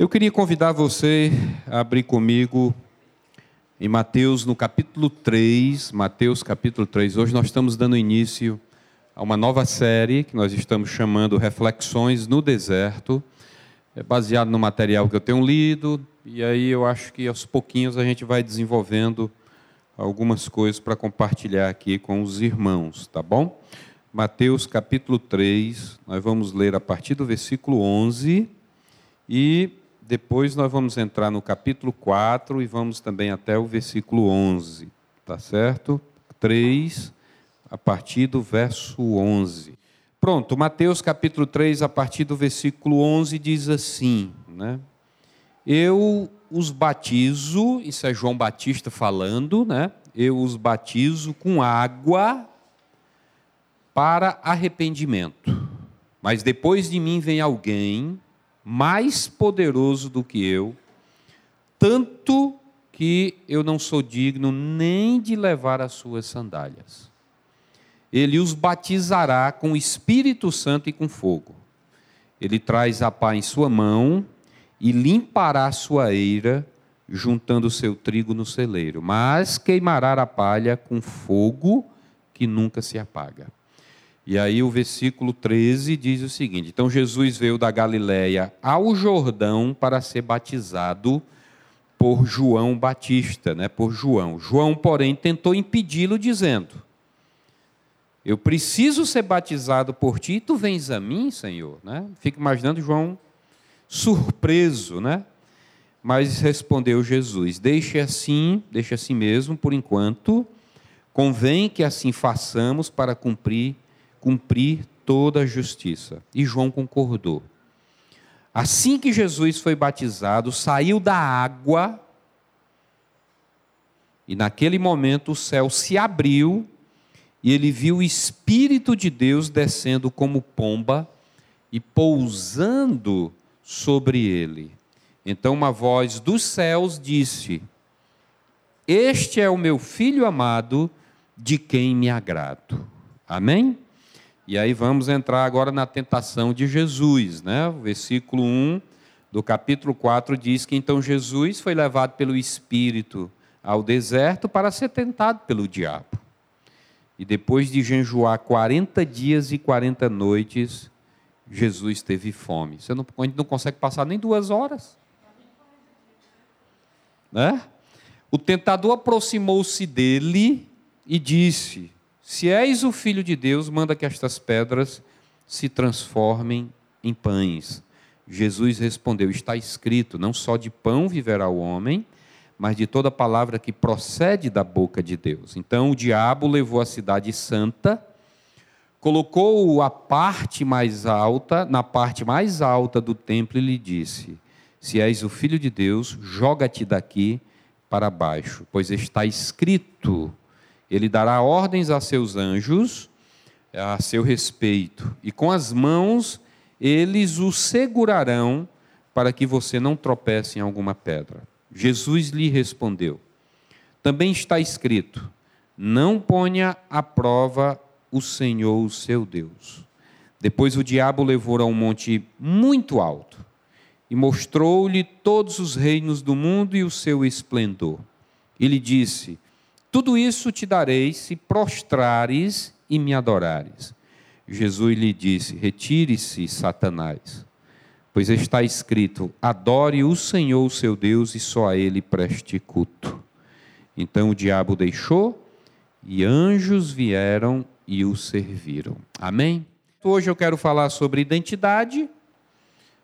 Eu queria convidar você a abrir comigo em Mateus, no capítulo 3, Mateus capítulo 3. Hoje nós estamos dando início a uma nova série que nós estamos chamando Reflexões no Deserto. É baseado no material que eu tenho lido, e aí eu acho que aos pouquinhos a gente vai desenvolvendo algumas coisas para compartilhar aqui com os irmãos, tá bom? Mateus capítulo 3, nós vamos ler a partir do versículo 11 e depois nós vamos entrar no capítulo 4 e vamos também até o versículo 11, tá certo? 3, a partir do verso 11. Pronto, Mateus capítulo 3, a partir do versículo 11, diz assim, né? Eu os batizo, isso é João Batista falando, né? Eu os batizo com água para arrependimento. Mas depois de mim vem alguém mais poderoso do que eu, tanto que eu não sou digno nem de levar as suas sandálias. Ele os batizará com o Espírito Santo e com fogo. Ele traz a pá em sua mão e limpará sua eira, juntando seu trigo no celeiro, mas queimará a palha com fogo que nunca se apaga. E aí o versículo 13 diz o seguinte: Então Jesus veio da Galiléia ao Jordão para ser batizado por João Batista, né, por João. João, porém, tentou impedi-lo dizendo: Eu preciso ser batizado por ti, e tu vens a mim, Senhor, né? Fica imaginando João surpreso, né? Mas respondeu Jesus: Deixe assim, deixe assim mesmo por enquanto. Convém que assim façamos para cumprir cumprir toda a justiça. E João concordou. Assim que Jesus foi batizado, saiu da água, e naquele momento o céu se abriu, e ele viu o Espírito de Deus descendo como pomba e pousando sobre ele. Então uma voz dos céus disse: Este é o meu filho amado, de quem me agrado. Amém? E aí vamos entrar agora na tentação de Jesus, né? O versículo 1 do capítulo 4 diz que então Jesus foi levado pelo Espírito ao deserto para ser tentado pelo diabo. E depois de jejuar 40 dias e 40 noites, Jesus teve fome. Você não, a gente não consegue passar nem duas horas. Né? O tentador aproximou-se dele e disse: se és o filho de Deus, manda que estas pedras se transformem em pães. Jesus respondeu: Está escrito: Não só de pão viverá o homem, mas de toda palavra que procede da boca de Deus. Então o diabo levou a cidade santa, colocou-o a parte mais alta, na parte mais alta do templo e lhe disse: Se és o filho de Deus, joga-te daqui para baixo, pois está escrito: ele dará ordens a seus anjos a seu respeito, e com as mãos eles o segurarão para que você não tropece em alguma pedra. Jesus lhe respondeu: Também está escrito: Não ponha à prova o Senhor, o seu Deus. Depois o diabo levou a um monte muito alto e mostrou-lhe todos os reinos do mundo e o seu esplendor. E lhe disse: tudo isso te darei se prostrares e me adorares. Jesus lhe disse: Retire-se, Satanás, pois está escrito: Adore o Senhor, o seu Deus, e só a ele preste culto. Então o diabo deixou e anjos vieram e o serviram. Amém? Hoje eu quero falar sobre identidade,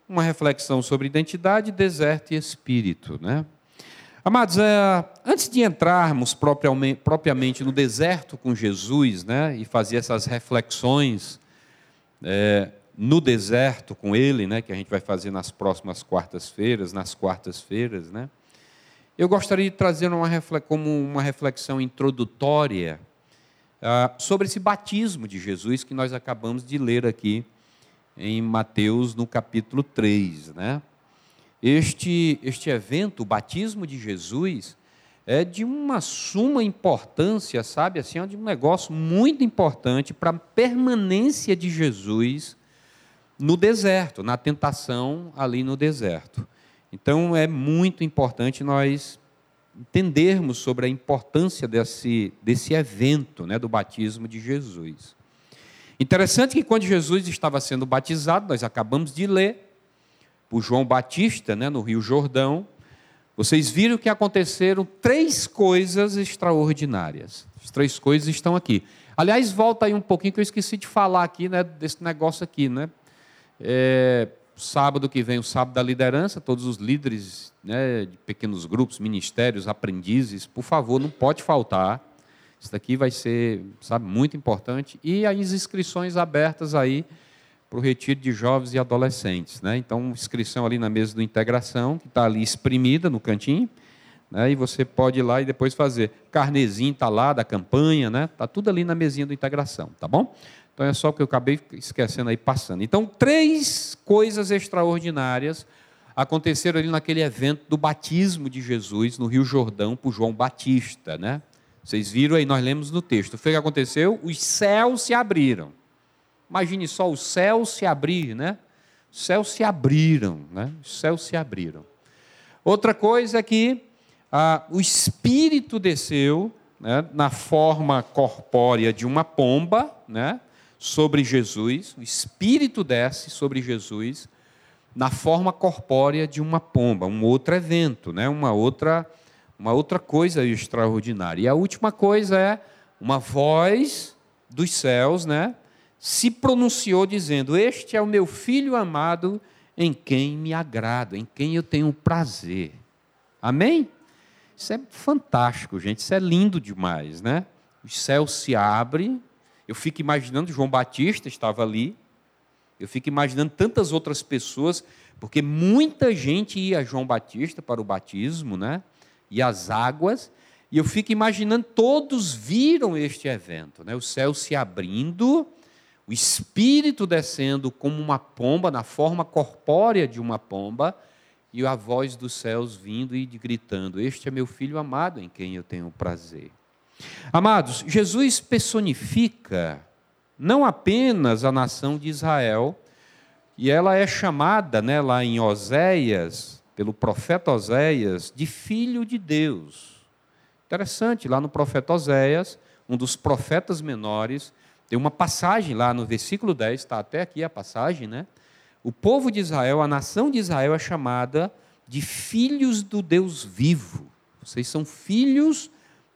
uma reflexão sobre identidade, deserto e espírito, né? Amados, é, antes de entrarmos propriamente, no deserto com Jesus, né, e fazer essas reflexões é, no deserto com Ele, né, que a gente vai fazer nas próximas quartas-feiras, nas quartas-feiras, né, eu gostaria de trazer uma, como uma reflexão introdutória uh, sobre esse batismo de Jesus que nós acabamos de ler aqui em Mateus, no capítulo 3, né? Este, este evento, o batismo de Jesus, é de uma suma importância, sabe? Assim, é de um negócio muito importante para a permanência de Jesus no deserto, na tentação ali no deserto. Então é muito importante nós entendermos sobre a importância desse, desse evento né, do batismo de Jesus. Interessante que quando Jesus estava sendo batizado, nós acabamos de ler, por João Batista, né, no Rio Jordão, vocês viram que aconteceram três coisas extraordinárias. As três coisas estão aqui. Aliás, volta aí um pouquinho que eu esqueci de falar aqui né, desse negócio aqui. Né? É, sábado que vem, o sábado da liderança, todos os líderes né, de pequenos grupos, ministérios, aprendizes, por favor, não pode faltar. Isso daqui vai ser, sabe, muito importante. E as inscrições abertas aí para o retiro de jovens e adolescentes. Né? Então, inscrição ali na mesa do integração, que está ali exprimida no cantinho, né? e você pode ir lá e depois fazer. Carnezinho está lá da campanha, né? Está tudo ali na mesinha do integração, tá bom? Então é só que eu acabei esquecendo aí passando. Então, três coisas extraordinárias aconteceram ali naquele evento do batismo de Jesus no Rio Jordão por João Batista, né? Vocês viram aí, nós lemos no texto. O que aconteceu? Os céus se abriram. Imagine só os céus se abrir, né? Os céus se abriram, né? Os céus se abriram. Outra coisa é que ah, o Espírito desceu né, na forma corpórea de uma pomba, né? sobre Jesus, o Espírito desce sobre Jesus na forma corpórea de uma pomba, um outro evento, né? uma, outra, uma outra coisa extraordinária. E a última coisa é uma voz dos céus né? Se pronunciou dizendo: Este é o meu filho amado em quem me agrado, em quem eu tenho prazer. Amém? Isso é fantástico, gente. Isso é lindo demais, né? Os céus se abrem eu fico imaginando, João Batista estava ali, eu fico imaginando tantas outras pessoas, porque muita gente ia a João Batista para o batismo, né? E as águas, e eu fico imaginando, todos viram este evento, né? O céu se abrindo, o Espírito descendo como uma pomba, na forma corpórea de uma pomba, e a voz dos céus vindo e gritando: Este é meu filho amado em quem eu tenho prazer. Amados, Jesus personifica não apenas a nação de Israel, e ela é chamada, né, lá em Oséias, pelo profeta Oséias, de filho de Deus. Interessante, lá no profeta Oséias, um dos profetas menores, tem uma passagem lá no versículo 10, está até aqui a passagem, né? O povo de Israel, a nação de Israel é chamada de filhos do Deus vivo. Vocês são filhos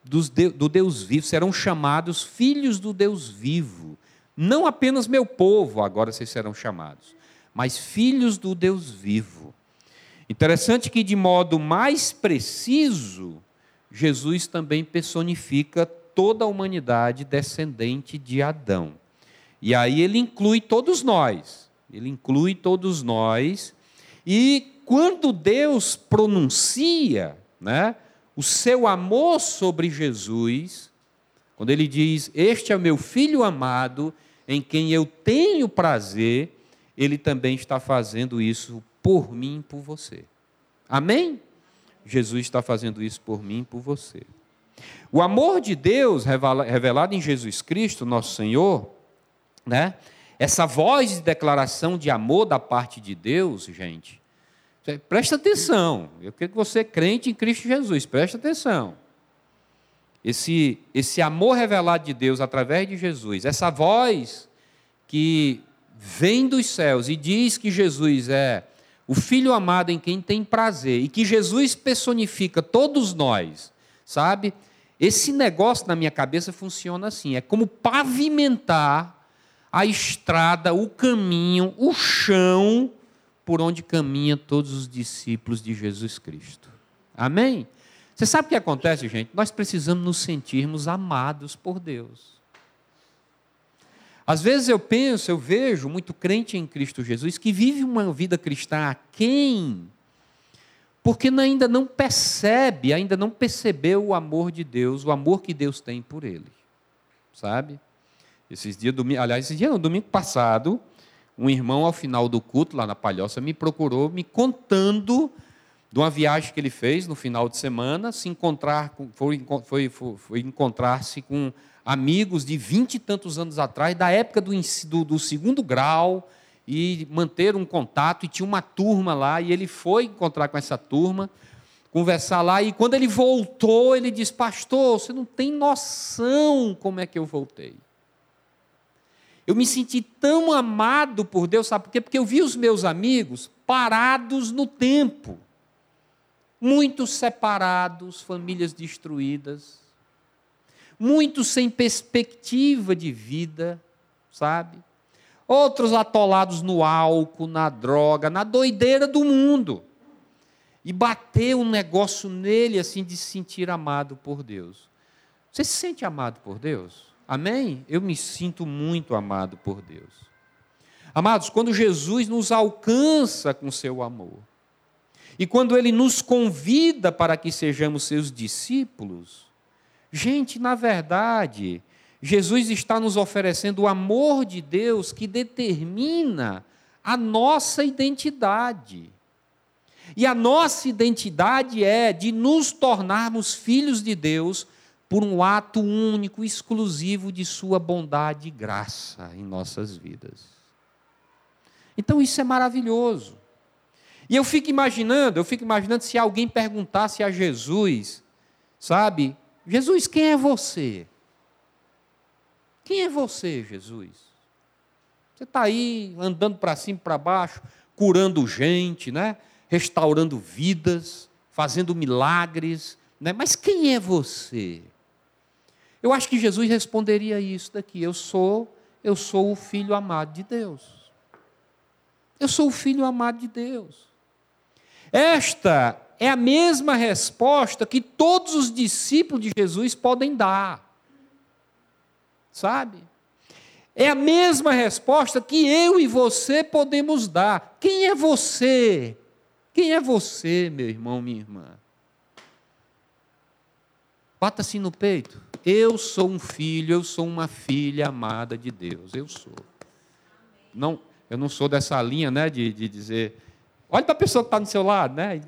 do Deus vivo, serão chamados filhos do Deus vivo. Não apenas meu povo, agora vocês serão chamados, mas filhos do Deus vivo. Interessante que, de modo mais preciso, Jesus também personifica toda a humanidade descendente de Adão. E aí ele inclui todos nós. Ele inclui todos nós. E quando Deus pronuncia, né, o seu amor sobre Jesus, quando ele diz: Este é o meu filho amado, em quem eu tenho prazer, ele também está fazendo isso por mim e por você. Amém? Jesus está fazendo isso por mim e por você. O amor de Deus revelado em Jesus Cristo, nosso Senhor, né? Essa voz de declaração de amor da parte de Deus, gente, Presta atenção. Eu quero que você, crente em Cristo Jesus, presta atenção. Esse, esse amor revelado de Deus através de Jesus, essa voz que vem dos céus e diz que Jesus é o Filho amado em quem tem prazer e que Jesus personifica todos nós, sabe? Esse negócio na minha cabeça funciona assim: é como pavimentar a estrada, o caminho, o chão por onde caminham todos os discípulos de Jesus Cristo. Amém? Você sabe o que acontece, gente? Nós precisamos nos sentirmos amados por Deus. Às vezes eu penso, eu vejo muito crente em Cristo Jesus que vive uma vida cristã a quem? Porque ainda não percebe, ainda não percebeu o amor de Deus, o amor que Deus tem por ele. Sabe? Esses dias, domingo, aliás, esse dia no domingo passado, um irmão, ao final do culto, lá na Palhoça, me procurou, me contando de uma viagem que ele fez no final de semana, se encontrar, foi, foi, foi, foi encontrar-se com amigos de vinte e tantos anos atrás, da época do, do, do segundo grau, e manter um contato, e tinha uma turma lá, e ele foi encontrar com essa turma, conversar lá, e quando ele voltou, ele disse: Pastor, você não tem noção como é que eu voltei. Eu me senti tão amado por Deus, sabe por quê? Porque eu vi os meus amigos parados no tempo, muitos separados, famílias destruídas, muitos sem perspectiva de vida, sabe? Outros atolados no álcool, na droga, na doideira do mundo. E bateu um negócio nele assim de se sentir amado por Deus. Você se sente amado por Deus? Amém? Eu me sinto muito amado por Deus. Amados, quando Jesus nos alcança com seu amor, e quando ele nos convida para que sejamos seus discípulos, gente, na verdade, Jesus está nos oferecendo o amor de Deus que determina a nossa identidade. E a nossa identidade é de nos tornarmos filhos de Deus por um ato único, exclusivo de Sua bondade e graça em nossas vidas. Então isso é maravilhoso. E eu fico imaginando, eu fico imaginando se alguém perguntasse a Jesus, sabe, Jesus, quem é você? Quem é você, Jesus? Você está aí andando para cima e para baixo, curando gente, né? restaurando vidas, fazendo milagres, né? mas quem é você? Eu acho que Jesus responderia isso daqui: eu sou, eu sou o filho amado de Deus. Eu sou o filho amado de Deus. Esta é a mesma resposta que todos os discípulos de Jesus podem dar. Sabe? É a mesma resposta que eu e você podemos dar. Quem é você? Quem é você, meu irmão, minha irmã? Bata assim no peito. Eu sou um filho, eu sou uma filha amada de Deus. Eu sou. Não, eu não sou dessa linha, né, de, de dizer, olha para a pessoa que está do seu lado, né?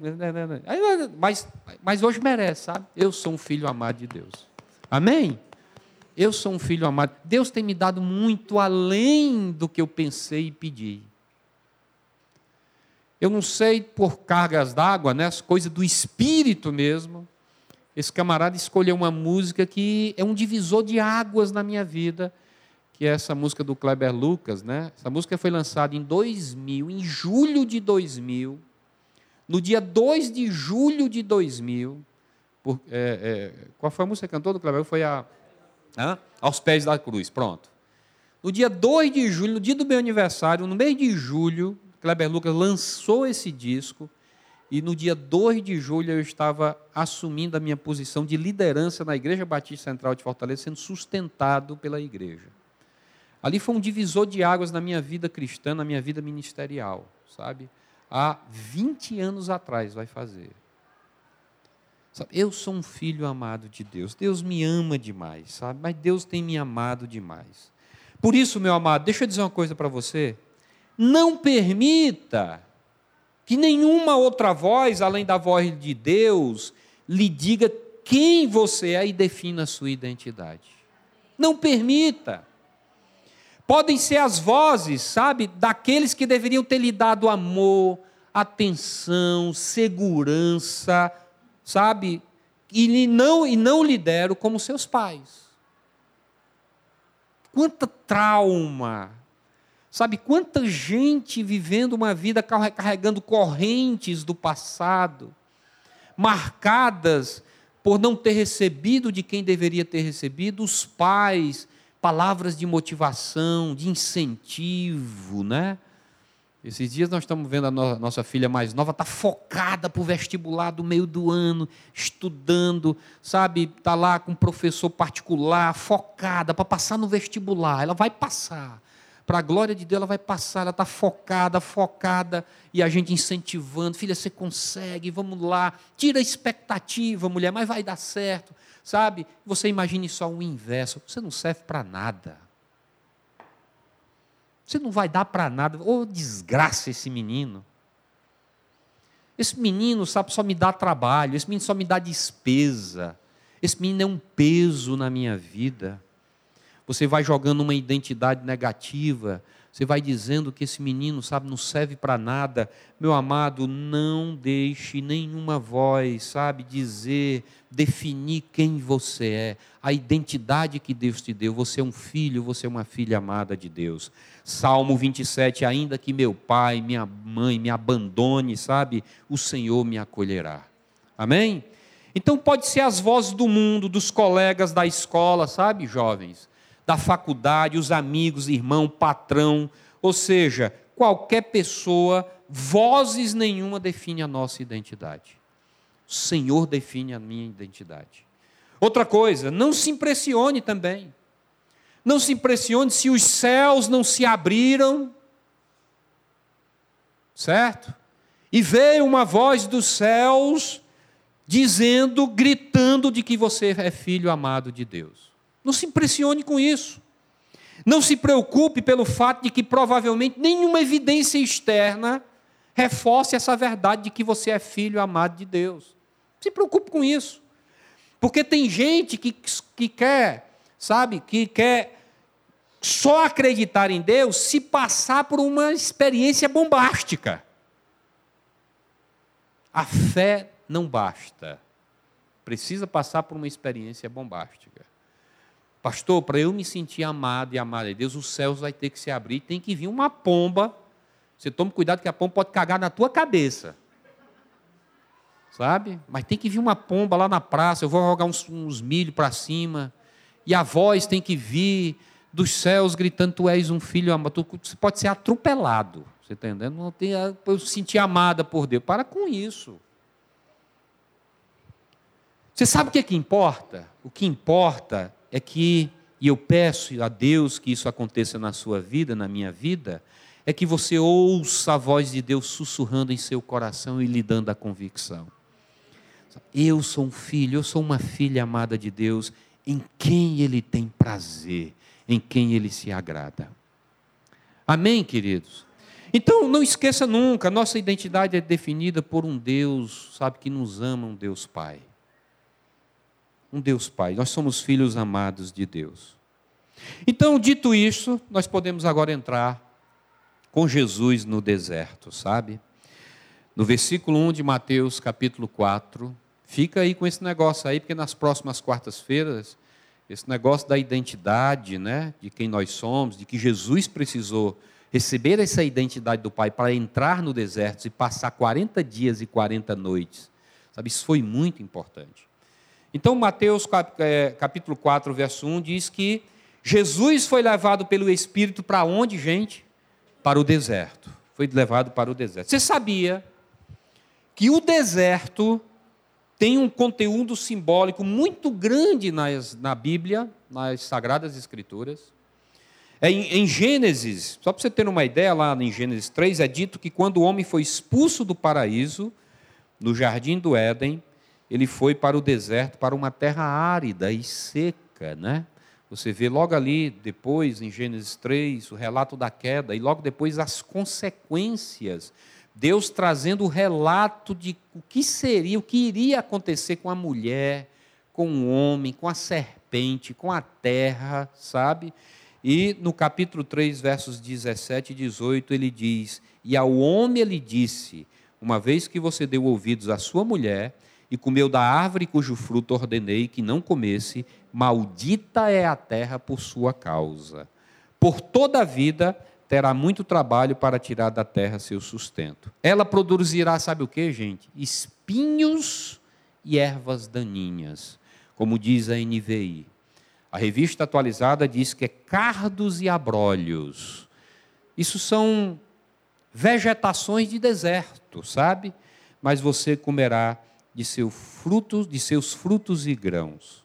Mas, mas hoje merece, sabe? Eu sou um filho amado de Deus. Amém? Eu sou um filho amado. Deus tem me dado muito além do que eu pensei e pedi. Eu não sei por cargas d'água, né, as coisas do espírito mesmo, esse camarada escolheu uma música que é um divisor de águas na minha vida, que é essa música do Kleber Lucas, né? Essa música foi lançada em 2000, em julho de 2000, no dia 2 de julho de 2000. Por, é, é, qual foi a música que cantou do Kleber? Foi a Aos pés da cruz, pronto. No dia 2 de julho, no dia do meu aniversário, no mês de julho, Kleber Lucas lançou esse disco e no dia 2 de julho eu estava assumindo a minha posição de liderança na Igreja Batista Central de Fortaleza, sendo sustentado pela igreja. Ali foi um divisor de águas na minha vida cristã, na minha vida ministerial, sabe? Há 20 anos atrás vai fazer. Sabe? Eu sou um filho amado de Deus. Deus me ama demais, sabe? Mas Deus tem me amado demais. Por isso, meu amado, deixa eu dizer uma coisa para você. Não permita que nenhuma outra voz, além da voz de Deus, lhe diga quem você é e defina a sua identidade. Não permita. Podem ser as vozes, sabe, daqueles que deveriam ter lhe dado amor, atenção, segurança, sabe, e não, e não lhe deram como seus pais. Quanta trauma, Sabe quanta gente vivendo uma vida carregando correntes do passado, marcadas por não ter recebido de quem deveria ter recebido, os pais, palavras de motivação, de incentivo, né? Esses dias nós estamos vendo a no nossa filha mais nova, está focada para o vestibular do meio do ano, estudando, sabe? Está lá com um professor particular, focada para passar no vestibular. Ela vai passar para a glória de Deus, ela vai passar, ela está focada, focada, e a gente incentivando, filha, você consegue, vamos lá, tira a expectativa, mulher, mas vai dar certo, sabe? Você imagine só o inverso, você não serve para nada. Você não vai dar para nada, ô oh, desgraça esse menino. Esse menino, sabe, só me dá trabalho, esse menino só me dá despesa, esse menino é um peso na minha vida. Você vai jogando uma identidade negativa, Você vai dizendo que esse menino, sabe, não serve para nada. Meu amado, não deixe nenhuma voz, sabe, dizer, definir quem você é, a identidade que Deus te deu. Você é um filho, você é uma filha amada de Deus. Salmo 27, ainda que meu pai, minha mãe me abandone, sabe, o Senhor me acolherá. Amém? Então pode ser as vozes do mundo, dos colegas da escola, sabe, jovens? Da faculdade, os amigos, irmão, patrão, ou seja, qualquer pessoa, vozes nenhuma define a nossa identidade. O Senhor define a minha identidade. Outra coisa, não se impressione também. Não se impressione se os céus não se abriram, certo? E veio uma voz dos céus dizendo, gritando de que você é filho amado de Deus. Não se impressione com isso. Não se preocupe pelo fato de que provavelmente nenhuma evidência externa reforce essa verdade de que você é filho amado de Deus. Não se preocupe com isso. Porque tem gente que, que quer, sabe, que quer só acreditar em Deus se passar por uma experiência bombástica. A fé não basta. Precisa passar por uma experiência bombástica. Pastor, para eu me sentir amado e amado de Deus, os céus vai ter que se abrir, tem que vir uma pomba. Você tome cuidado que a pomba pode cagar na tua cabeça. Sabe? Mas tem que vir uma pomba lá na praça, eu vou jogar uns, uns milho para cima, e a voz tem que vir dos céus gritando: Tu és um filho amado. Você pode ser atropelado. Você está entendendo? Não tem, eu sentir amada por Deus. Para com isso. Você sabe o que é que importa? O que importa é que, e eu peço a Deus que isso aconteça na sua vida, na minha vida, é que você ouça a voz de Deus sussurrando em seu coração e lhe dando a convicção. Eu sou um filho, eu sou uma filha amada de Deus, em quem Ele tem prazer, em quem Ele se agrada. Amém, queridos? Então, não esqueça nunca, nossa identidade é definida por um Deus, sabe, que nos ama, um Deus Pai um Deus Pai. Nós somos filhos amados de Deus. Então, dito isso, nós podemos agora entrar com Jesus no deserto, sabe? No versículo 1 de Mateus, capítulo 4. Fica aí com esse negócio aí, porque nas próximas quartas-feiras, esse negócio da identidade, né, de quem nós somos, de que Jesus precisou receber essa identidade do Pai para entrar no deserto e passar 40 dias e 40 noites. Sabe, isso foi muito importante. Então, Mateus é, capítulo 4, verso 1 diz que Jesus foi levado pelo Espírito para onde, gente? Para o deserto. Foi levado para o deserto. Você sabia que o deserto tem um conteúdo simbólico muito grande nas, na Bíblia, nas Sagradas Escrituras? É em, em Gênesis, só para você ter uma ideia, lá em Gênesis 3, é dito que quando o homem foi expulso do paraíso, no jardim do Éden, ele foi para o deserto, para uma terra árida e seca, né? Você vê logo ali, depois, em Gênesis 3, o relato da queda, e logo depois as consequências. Deus trazendo o relato de o que seria, o que iria acontecer com a mulher, com o homem, com a serpente, com a terra, sabe? E no capítulo 3, versos 17 e 18, ele diz: E ao homem ele disse: Uma vez que você deu ouvidos à sua mulher, e comeu da árvore cujo fruto ordenei que não comesse, maldita é a terra por sua causa. Por toda a vida terá muito trabalho para tirar da terra seu sustento. Ela produzirá, sabe o que, gente? Espinhos e ervas daninhas, como diz a NVI. A revista atualizada diz que é cardos e abrolhos. Isso são vegetações de deserto, sabe? Mas você comerá de, seu fruto, de seus frutos e grãos.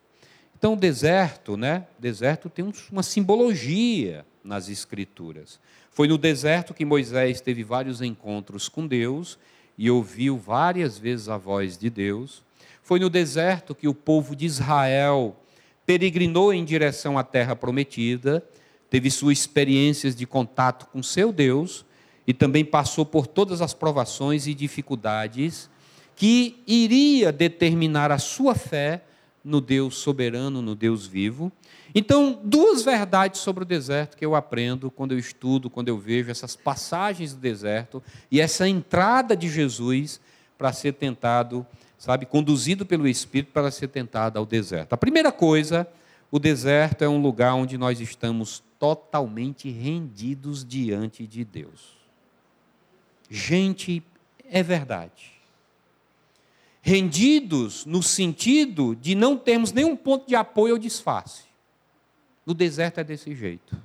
Então, o deserto, né? Deserto tem uma simbologia nas Escrituras. Foi no deserto que Moisés teve vários encontros com Deus e ouviu várias vezes a voz de Deus. Foi no deserto que o povo de Israel peregrinou em direção à terra prometida, teve suas experiências de contato com seu Deus e também passou por todas as provações e dificuldades que iria determinar a sua fé no Deus soberano, no Deus vivo. Então, duas verdades sobre o deserto que eu aprendo quando eu estudo, quando eu vejo essas passagens do deserto e essa entrada de Jesus para ser tentado, sabe, conduzido pelo Espírito para ser tentado ao deserto. A primeira coisa, o deserto é um lugar onde nós estamos totalmente rendidos diante de Deus. Gente, é verdade rendidos no sentido de não termos nenhum ponto de apoio ou disfarce. No deserto é desse jeito.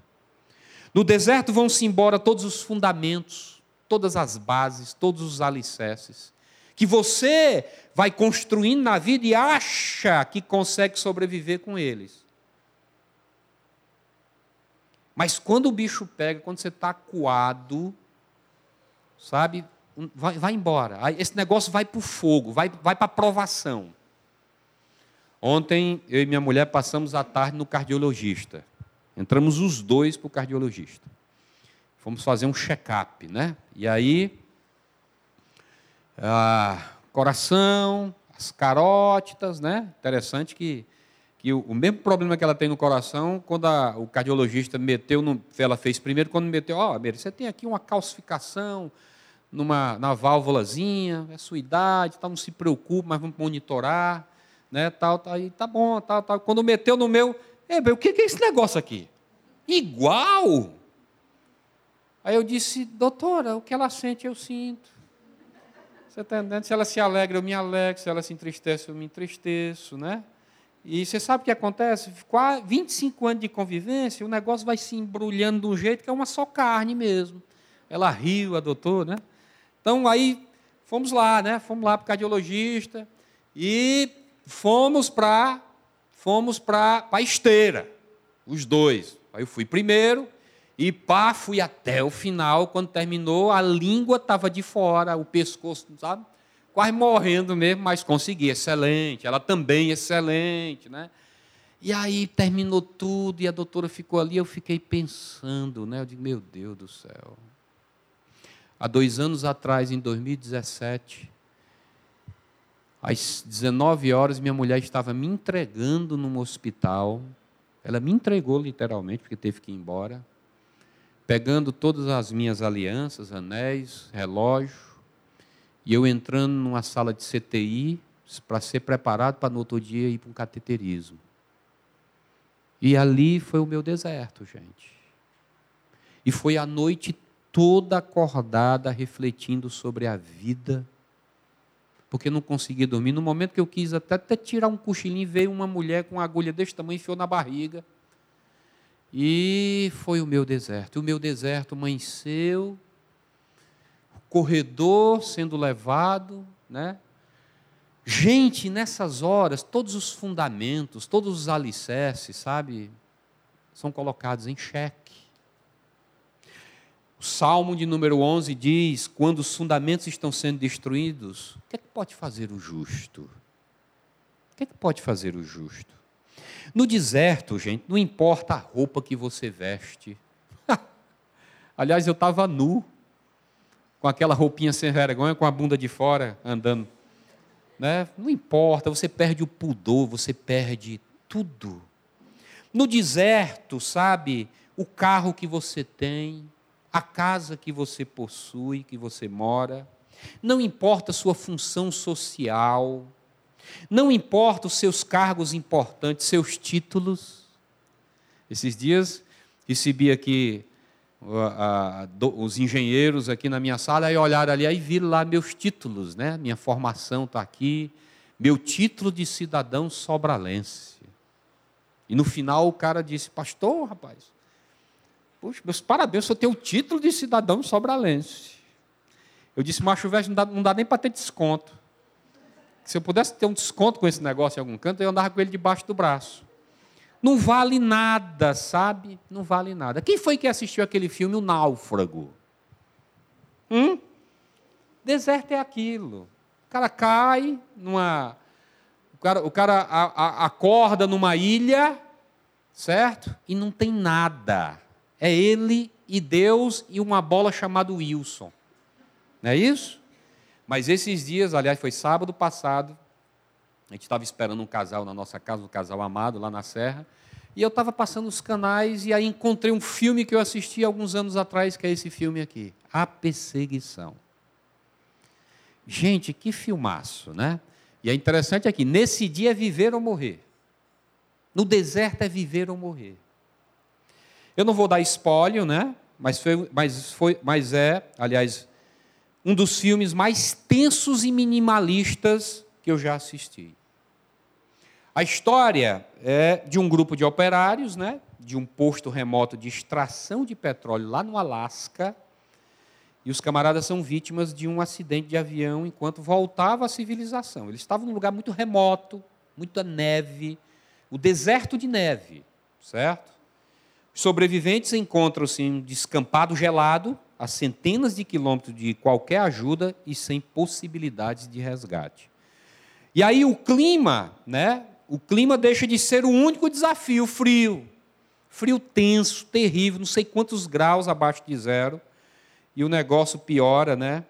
No deserto vão-se embora todos os fundamentos, todas as bases, todos os alicerces, que você vai construindo na vida e acha que consegue sobreviver com eles. Mas quando o bicho pega, quando você está coado, sabe, vai, vai embora. Esse negócio vai para o fogo, vai, vai para a provação. Ontem, eu e minha mulher passamos a tarde no cardiologista. Entramos os dois para o cardiologista. Fomos fazer um check-up, né? E aí, coração, as carótidas, né? Interessante que, que o, o, mesmo problema que ela tem no coração, quando a, o cardiologista meteu, no, ela fez primeiro, quando meteu, ó, oh, você tem aqui uma calcificação, numa na válvulazinha, é sua idade, tal, não se preocupe, mas vamos monitorar, né, tal, tal, aí tá bom, tal, tal. Quando meteu no meu, é, o que é esse negócio aqui? Igual? Aí eu disse, doutora, o que ela sente, eu sinto. Você está entendendo? Se ela se alegra, eu me alegro. Se ela se entristece, eu me entristeço, né? E você sabe o que acontece? 25 anos de convivência, o negócio vai se embrulhando de um jeito que é uma só carne mesmo. Ela riu, a doutora, né? Então aí fomos lá, né? Fomos lá para o cardiologista e fomos para fomos para a esteira, os dois. Aí eu fui primeiro e pá, fui até o final. Quando terminou, a língua estava de fora, o pescoço, sabe? Quase morrendo mesmo, mas consegui, excelente. Ela também excelente, né? E aí terminou tudo e a doutora ficou ali, eu fiquei pensando, né? Eu digo, meu Deus do céu. Há dois anos atrás, em 2017, às 19 horas, minha mulher estava me entregando num hospital. Ela me entregou literalmente, porque teve que ir embora. Pegando todas as minhas alianças, anéis, relógio. E eu entrando numa sala de CTI para ser preparado para no outro dia ir para um cateterismo. E ali foi o meu deserto, gente. E foi a noite toda acordada, refletindo sobre a vida, porque não conseguia dormir. No momento que eu quis até, até tirar um cochilinho, veio uma mulher com uma agulha desse tamanho, enfiou na barriga. E foi o meu deserto. O meu deserto amanheceu, corredor sendo levado, né? Gente, nessas horas, todos os fundamentos, todos os alicerces, sabe, são colocados em xeque. O Salmo de número 11 diz: quando os fundamentos estão sendo destruídos, o que é que pode fazer o justo? O que é que pode fazer o justo? No deserto, gente, não importa a roupa que você veste. Aliás, eu estava nu, com aquela roupinha sem vergonha, com a bunda de fora, andando. Né? Não importa, você perde o pudor, você perde tudo. No deserto, sabe, o carro que você tem, a casa que você possui, que você mora, não importa a sua função social, não importa os seus cargos importantes, seus títulos. Esses dias recebi aqui os engenheiros aqui na minha sala, aí olharam ali, aí viram lá meus títulos, né? Minha formação está aqui, meu título de cidadão sobralense. E no final o cara disse, pastor, rapaz, Puxa, meus parabéns, eu tenho o título de cidadão sobralense. Eu disse, macho velho, não dá, não dá nem para ter desconto. Se eu pudesse ter um desconto com esse negócio em algum canto, eu andava com ele debaixo do braço. Não vale nada, sabe? Não vale nada. Quem foi que assistiu aquele filme, O Náufrago? Hum? Deserto é aquilo. O cara cai numa. O cara, o cara a, a, acorda numa ilha, certo? E não tem nada. É ele e Deus e uma bola chamada Wilson. Não é isso? Mas esses dias, aliás, foi sábado passado, A gente estava esperando um casal na nossa casa, um casal amado lá na Serra. E eu estava passando os canais e aí encontrei um filme que eu assisti alguns anos atrás, que é esse filme aqui, A Perseguição. Gente, que filmaço, né? E é interessante aqui, nesse dia é viver ou morrer. No deserto é viver ou morrer. Eu não vou dar espólio, né? Mas foi, mas foi, mas é, aliás, um dos filmes mais tensos e minimalistas que eu já assisti. A história é de um grupo de operários, né, de um posto remoto de extração de petróleo lá no Alasca, e os camaradas são vítimas de um acidente de avião enquanto voltava à civilização. Eles estavam num lugar muito remoto, muita neve, o deserto de neve, certo? Os sobreviventes encontram-se em um descampado gelado, a centenas de quilômetros de qualquer ajuda e sem possibilidades de resgate. E aí o clima, né, o clima deixa de ser o único desafio, frio. Frio tenso, terrível, não sei quantos graus abaixo de zero. E o negócio piora, né?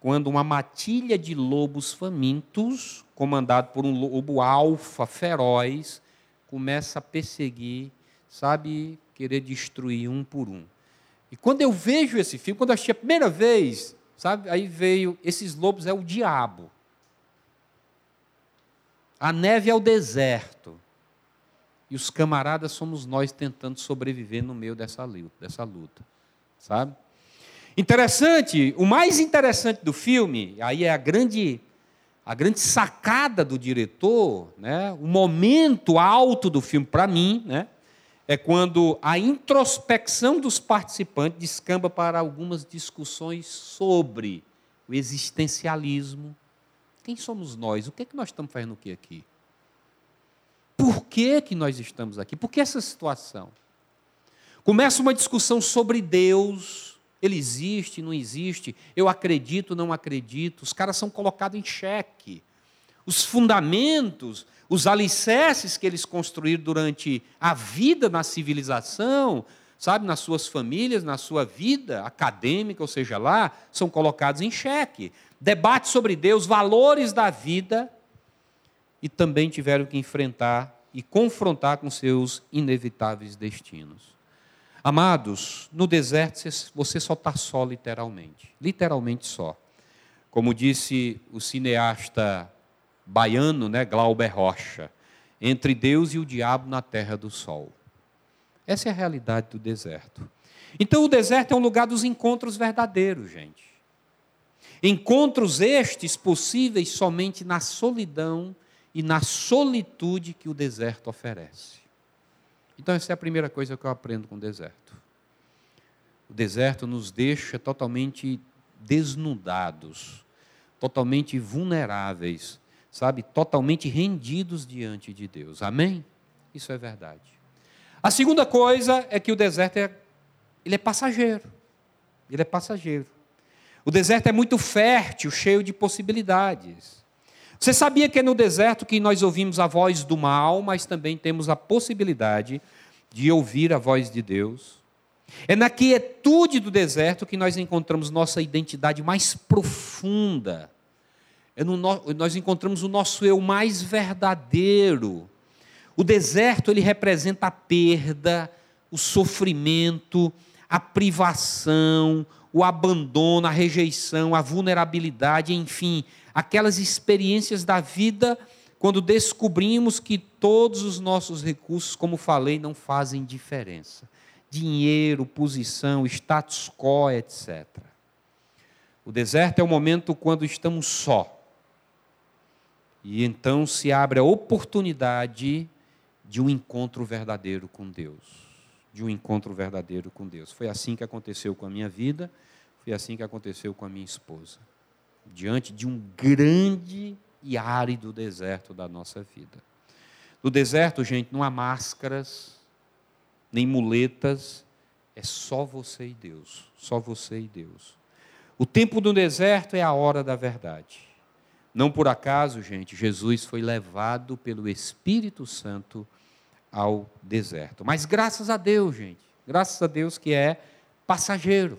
Quando uma matilha de lobos famintos, comandado por um lobo alfa feroz, começa a perseguir, sabe, querer destruir um por um. E quando eu vejo esse filme, quando eu assisti a primeira vez, sabe, aí veio, esses lobos é o diabo. A neve é o deserto. E os camaradas somos nós tentando sobreviver no meio dessa luta, dessa luta. Sabe? Interessante, o mais interessante do filme, aí é a grande a grande sacada do diretor, né? O momento alto do filme para mim, né? É quando a introspecção dos participantes descamba para algumas discussões sobre o existencialismo, quem somos nós? O que é que nós estamos fazendo aqui? Por que, que nós estamos aqui? Por que essa situação? Começa uma discussão sobre Deus. Ele existe, não existe? Eu acredito, não acredito? Os caras são colocados em xeque. Os fundamentos, os alicerces que eles construíram durante a vida na civilização, sabe, nas suas famílias, na sua vida acadêmica, ou seja lá, são colocados em xeque debate sobre Deus, valores da vida, e também tiveram que enfrentar e confrontar com seus inevitáveis destinos. Amados, no deserto você só está só, literalmente. Literalmente só. Como disse o cineasta baiano, né, Glauber Rocha, entre Deus e o diabo na terra do sol. Essa é a realidade do deserto. Então, o deserto é um lugar dos encontros verdadeiros, gente. Encontros estes possíveis somente na solidão e na solitude que o deserto oferece. Então, essa é a primeira coisa que eu aprendo com o deserto. O deserto nos deixa totalmente desnudados, totalmente vulneráveis, sabe? Totalmente rendidos diante de Deus. Amém? Isso é verdade. A segunda coisa é que o deserto é, ele é passageiro. Ele é passageiro. O deserto é muito fértil, cheio de possibilidades. Você sabia que é no deserto que nós ouvimos a voz do mal, mas também temos a possibilidade de ouvir a voz de Deus? É na quietude do deserto que nós encontramos nossa identidade mais profunda. É no, nós encontramos o nosso eu mais verdadeiro. O deserto ele representa a perda, o sofrimento, a privação, o abandono, a rejeição, a vulnerabilidade, enfim, aquelas experiências da vida quando descobrimos que todos os nossos recursos, como falei, não fazem diferença. Dinheiro, posição, status quo, etc. O deserto é o momento quando estamos só. E então se abre a oportunidade de um encontro verdadeiro com Deus. De um encontro verdadeiro com Deus. Foi assim que aconteceu com a minha vida foi assim que aconteceu com a minha esposa. Diante de um grande e árido deserto da nossa vida. No deserto, gente, não há máscaras, nem muletas, é só você e Deus. Só você e Deus. O tempo do deserto é a hora da verdade. Não por acaso, gente, Jesus foi levado pelo Espírito Santo ao deserto. Mas graças a Deus, gente, graças a Deus que é passageiro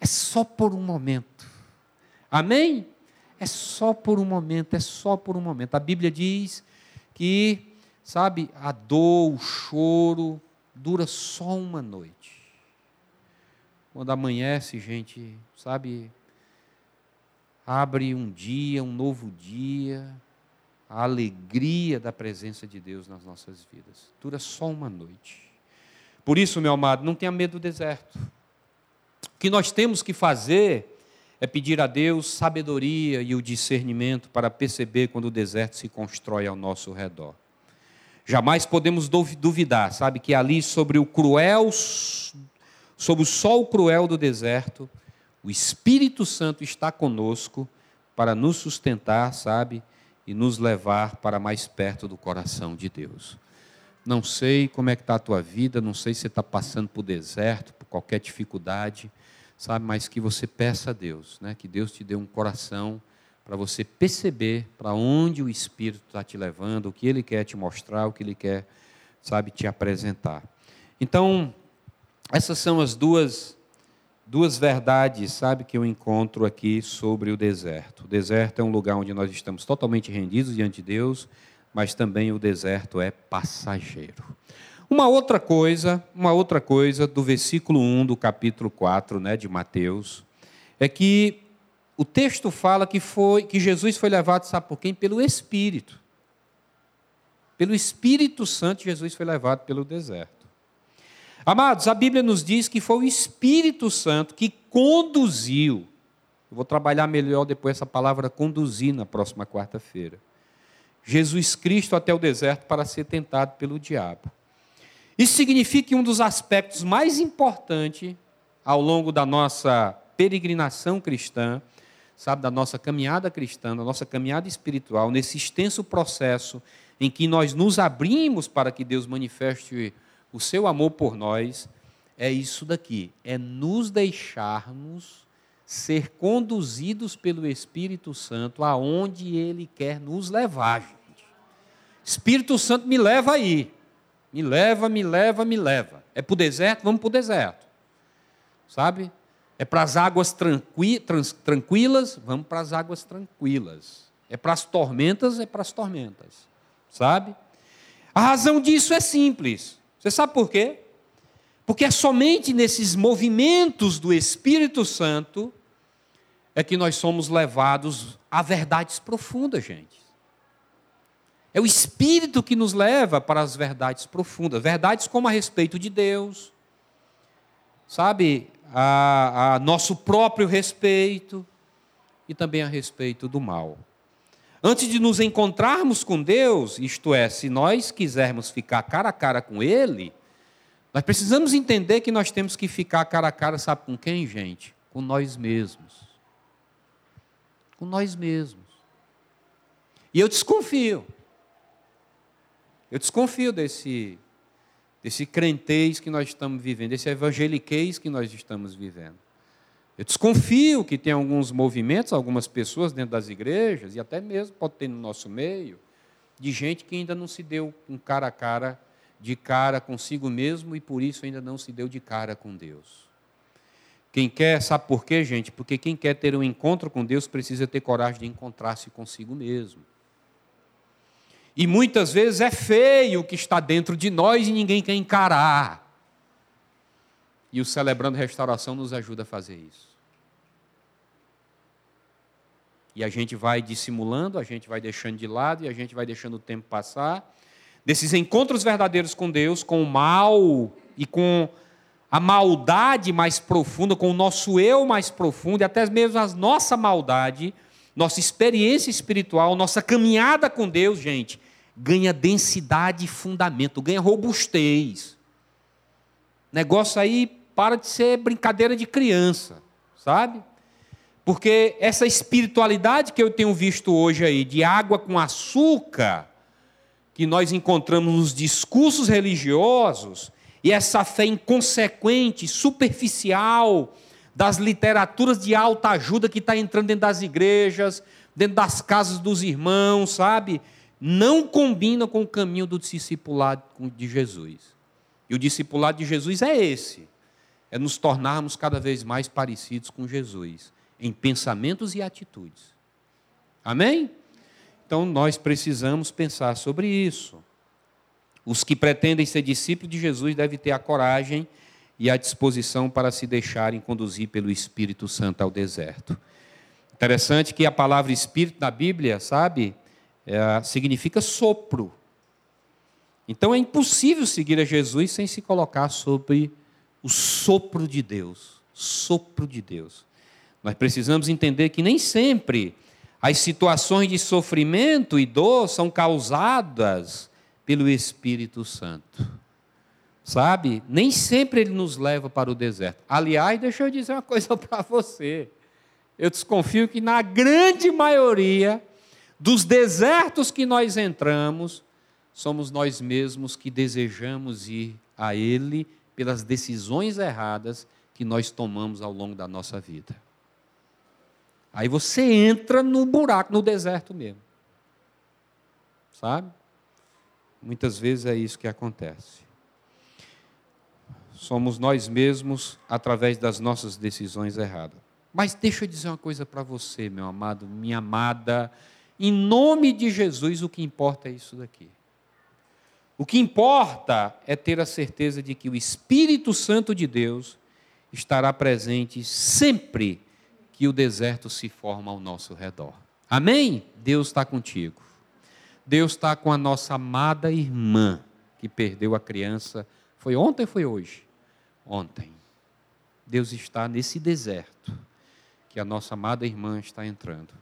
é só por um momento. Amém? é só por um momento, é só por um momento. A Bíblia diz que, sabe, a dor, o choro, dura só uma noite. Quando amanhece, gente, sabe, abre um dia, um novo dia, a alegria da presença de Deus nas nossas vidas. Dura só uma noite. Por isso, meu amado, não tenha medo do deserto. O que nós temos que fazer é pedir a Deus sabedoria e o discernimento para perceber quando o deserto se constrói ao nosso redor. Jamais podemos duvidar, sabe, que ali sobre o cruel, sobre o sol cruel do deserto, o Espírito Santo está conosco para nos sustentar, sabe, e nos levar para mais perto do coração de Deus. Não sei como é que está a tua vida, não sei se você está passando por deserto, por qualquer dificuldade, sabe, mas que você peça a Deus, né, que Deus te dê um coração para você perceber para onde o Espírito está te levando, o que Ele quer te mostrar, o que Ele quer, sabe, te apresentar. Então, essas são as duas duas verdades, sabe, que eu encontro aqui sobre o deserto. O deserto é um lugar onde nós estamos totalmente rendidos diante de Deus, mas também o deserto é passageiro. Uma outra coisa, uma outra coisa do versículo 1 do capítulo 4, né, de Mateus, é que o texto fala que foi que Jesus foi levado, sabe por quem? Pelo Espírito. Pelo Espírito Santo Jesus foi levado pelo deserto. Amados, a Bíblia nos diz que foi o Espírito Santo que conduziu. Eu vou trabalhar melhor depois essa palavra conduzir na próxima quarta-feira. Jesus Cristo até o deserto para ser tentado pelo diabo. Isso significa que um dos aspectos mais importantes ao longo da nossa peregrinação cristã, sabe, da nossa caminhada cristã, da nossa caminhada espiritual, nesse extenso processo em que nós nos abrimos para que Deus manifeste o seu amor por nós, é isso daqui: é nos deixarmos ser conduzidos pelo Espírito Santo aonde Ele quer nos levar, gente. Espírito Santo me leva aí. Me leva, me leva, me leva. É para o deserto? Vamos para o deserto. Sabe? É para as águas tranqui tranquilas? Vamos para as águas tranquilas. É para as tormentas? É para as tormentas. Sabe? A razão disso é simples. Você sabe por quê? Porque é somente nesses movimentos do Espírito Santo é que nós somos levados a verdades profundas, gente. É o Espírito que nos leva para as verdades profundas, verdades como a respeito de Deus, sabe, a, a nosso próprio respeito e também a respeito do mal. Antes de nos encontrarmos com Deus, isto é, se nós quisermos ficar cara a cara com Ele, nós precisamos entender que nós temos que ficar cara a cara, sabe com quem, gente? Com nós mesmos. Com nós mesmos. E eu desconfio. Eu desconfio desse, desse crentez que nós estamos vivendo, desse evangeliquez que nós estamos vivendo. Eu desconfio que tem alguns movimentos, algumas pessoas dentro das igrejas, e até mesmo pode ter no nosso meio, de gente que ainda não se deu um cara a cara, de cara consigo mesmo, e por isso ainda não se deu de cara com Deus. Quem quer, sabe por quê, gente? Porque quem quer ter um encontro com Deus precisa ter coragem de encontrar-se consigo mesmo. E muitas vezes é feio o que está dentro de nós e ninguém quer encarar. E o Celebrando Restauração nos ajuda a fazer isso. E a gente vai dissimulando, a gente vai deixando de lado e a gente vai deixando o tempo passar. Desses encontros verdadeiros com Deus, com o mal e com a maldade mais profunda, com o nosso eu mais profundo, e até mesmo a nossa maldade, nossa experiência espiritual, nossa caminhada com Deus, gente, ganha densidade e fundamento, ganha robustez. Negócio aí para de ser brincadeira de criança, sabe? Porque essa espiritualidade que eu tenho visto hoje aí, de água com açúcar, que nós encontramos nos discursos religiosos, e essa fé inconsequente, superficial, das literaturas de alta ajuda que está entrando dentro das igrejas, dentro das casas dos irmãos, sabe? Não combina com o caminho do discipulado de Jesus. E o discipulado de Jesus é esse: é nos tornarmos cada vez mais parecidos com Jesus, em pensamentos e atitudes. Amém? Então nós precisamos pensar sobre isso. Os que pretendem ser discípulos de Jesus devem ter a coragem e a disposição para se deixarem conduzir pelo Espírito Santo ao deserto. Interessante que a palavra Espírito na Bíblia, sabe, é, significa sopro. Então é impossível seguir a Jesus sem se colocar sobre o sopro de Deus. Sopro de Deus. Nós precisamos entender que nem sempre as situações de sofrimento e dor são causadas pelo Espírito Santo. Sabe? Nem sempre ele nos leva para o deserto. Aliás, deixa eu dizer uma coisa para você. Eu desconfio que na grande maioria dos desertos que nós entramos, somos nós mesmos que desejamos ir a Ele pelas decisões erradas que nós tomamos ao longo da nossa vida. Aí você entra no buraco, no deserto mesmo. Sabe? Muitas vezes é isso que acontece. Somos nós mesmos através das nossas decisões erradas. Mas deixa eu dizer uma coisa para você, meu amado, minha amada. Em nome de Jesus, o que importa é isso daqui. O que importa é ter a certeza de que o Espírito Santo de Deus estará presente sempre que o deserto se forma ao nosso redor. Amém? Deus está contigo. Deus está com a nossa amada irmã que perdeu a criança. Foi ontem ou foi hoje? Ontem. Deus está nesse deserto que a nossa amada irmã está entrando.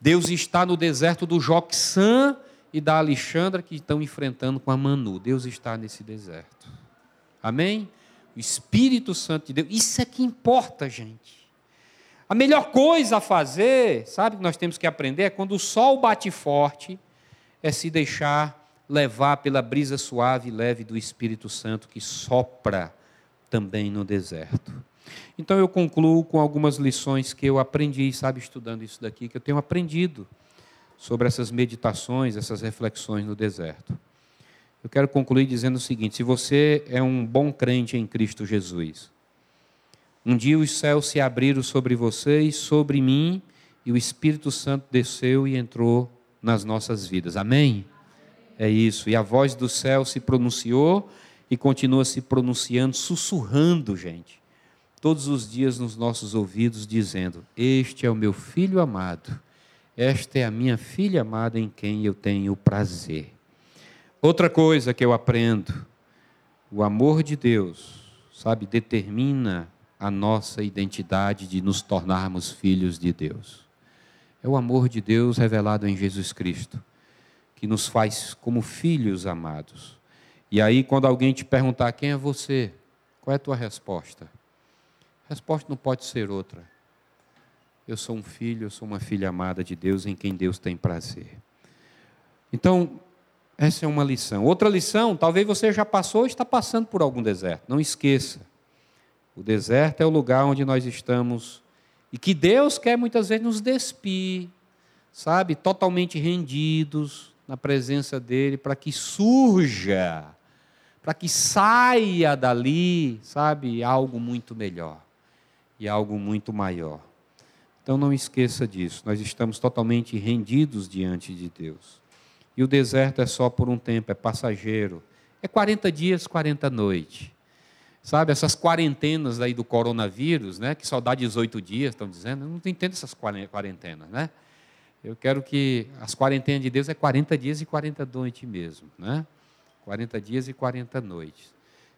Deus está no deserto do Joxã e da Alexandra que estão enfrentando com a Manu. Deus está nesse deserto. Amém? O Espírito Santo de Deus. Isso é que importa, gente. A melhor coisa a fazer, sabe que nós temos que aprender, é quando o sol bate forte, é se deixar levar pela brisa suave e leve do Espírito Santo que sopra também no deserto. Então eu concluo com algumas lições que eu aprendi, sabe, estudando isso daqui, que eu tenho aprendido sobre essas meditações, essas reflexões no deserto. Eu quero concluir dizendo o seguinte: se você é um bom crente em Cristo Jesus, um dia os céus se abriram sobre você e sobre mim, e o Espírito Santo desceu e entrou nas nossas vidas. Amém? É isso. E a voz do céu se pronunciou e continua se pronunciando, sussurrando, gente, todos os dias nos nossos ouvidos, dizendo: Este é o meu filho amado esta é a minha filha amada em quem eu tenho prazer. Outra coisa que eu aprendo, o amor de Deus, sabe, determina a nossa identidade de nos tornarmos filhos de Deus. É o amor de Deus revelado em Jesus Cristo, que nos faz como filhos amados. E aí, quando alguém te perguntar quem é você, qual é a tua resposta? A resposta não pode ser outra eu sou um filho, eu sou uma filha amada de Deus em quem Deus tem prazer. Então, essa é uma lição. Outra lição, talvez você já passou ou está passando por algum deserto. Não esqueça. O deserto é o lugar onde nós estamos e que Deus quer muitas vezes nos despir, sabe, totalmente rendidos na presença dele para que surja, para que saia dali, sabe, algo muito melhor e algo muito maior. Então não esqueça disso, nós estamos totalmente rendidos diante de Deus. E o deserto é só por um tempo, é passageiro. É 40 dias, 40 noites. Sabe, essas quarentenas aí do coronavírus, né, que só dá 18 dias, estão dizendo, eu não entendo essas quarentenas, né? Eu quero que as quarentenas de Deus é 40 dias e 40 noites mesmo, né? 40 dias e 40 noites.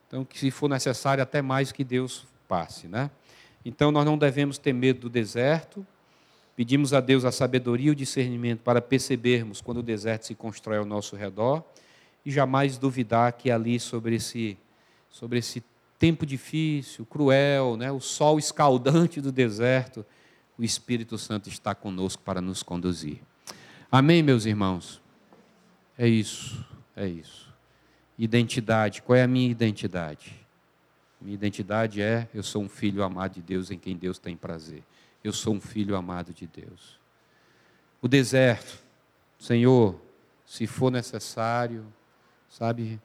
Então, que se for necessário, até mais que Deus passe, né? Então nós não devemos ter medo do deserto. Pedimos a Deus a sabedoria e o discernimento para percebermos quando o deserto se constrói ao nosso redor e jamais duvidar que ali sobre esse sobre esse tempo difícil, cruel, né, o sol escaldante do deserto, o Espírito Santo está conosco para nos conduzir. Amém, meus irmãos. É isso, é isso. Identidade, qual é a minha identidade? Minha identidade é: eu sou um filho amado de Deus em quem Deus tem prazer. Eu sou um filho amado de Deus. O deserto, Senhor, se for necessário, sabe,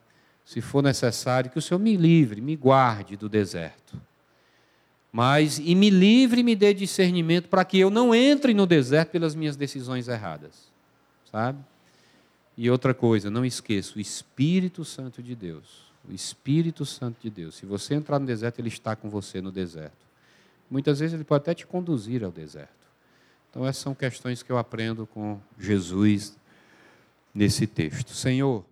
se for necessário, que o Senhor me livre, me guarde do deserto. Mas e me livre e me dê discernimento para que eu não entre no deserto pelas minhas decisões erradas. Sabe? E outra coisa, não esqueça, o Espírito Santo de Deus. O Espírito Santo de Deus. Se você entrar no deserto, ele está com você no deserto. Muitas vezes ele pode até te conduzir ao deserto. Então essas são questões que eu aprendo com Jesus nesse texto. Senhor,